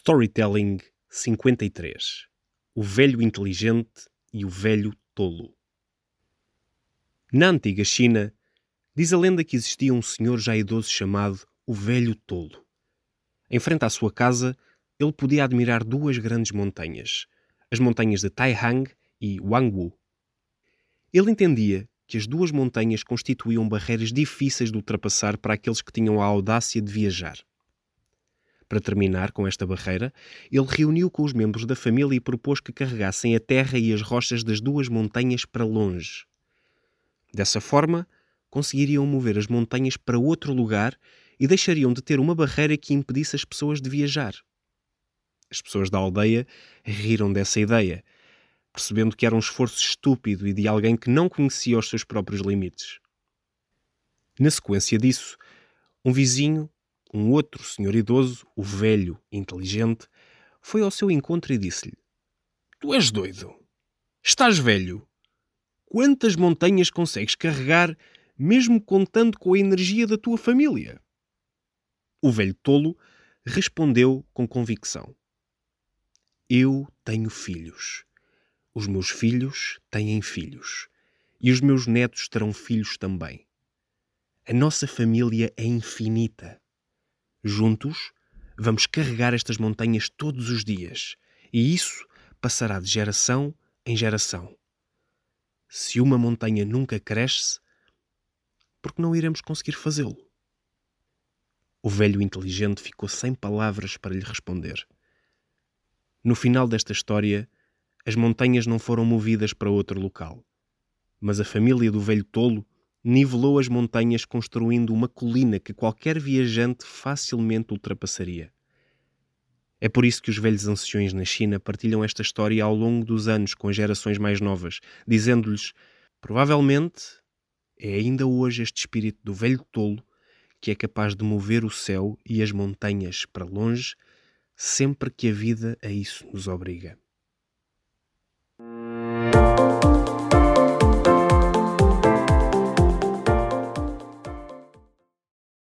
Storytelling 53 O velho inteligente e o velho tolo. Na antiga China, diz a lenda que existia um senhor já idoso chamado o Velho Tolo. Em frente à sua casa, ele podia admirar duas grandes montanhas, as montanhas de Taihang e Wangwu. Ele entendia que as duas montanhas constituíam barreiras difíceis de ultrapassar para aqueles que tinham a audácia de viajar. Para terminar com esta barreira, ele reuniu com os membros da família e propôs que carregassem a terra e as rochas das duas montanhas para longe. Dessa forma, conseguiriam mover as montanhas para outro lugar e deixariam de ter uma barreira que impedisse as pessoas de viajar. As pessoas da aldeia riram dessa ideia, percebendo que era um esforço estúpido e de alguém que não conhecia os seus próprios limites. Na sequência disso, um vizinho um outro senhor idoso, o velho, inteligente, foi ao seu encontro e disse-lhe: Tu és doido. Estás velho. Quantas montanhas consegues carregar, mesmo contando com a energia da tua família? O velho tolo respondeu com convicção: Eu tenho filhos. Os meus filhos têm filhos. E os meus netos terão filhos também. A nossa família é infinita. Juntos, vamos carregar estas montanhas todos os dias e isso passará de geração em geração. Se uma montanha nunca cresce, por que não iremos conseguir fazê-lo? O velho inteligente ficou sem palavras para lhe responder. No final desta história, as montanhas não foram movidas para outro local, mas a família do velho tolo nivelou as montanhas construindo uma colina que qualquer viajante facilmente ultrapassaria. É por isso que os velhos anciões na China partilham esta história ao longo dos anos com as gerações mais novas, dizendo-lhes: provavelmente é ainda hoje este espírito do velho tolo que é capaz de mover o céu e as montanhas para longe, sempre que a vida a isso nos obriga.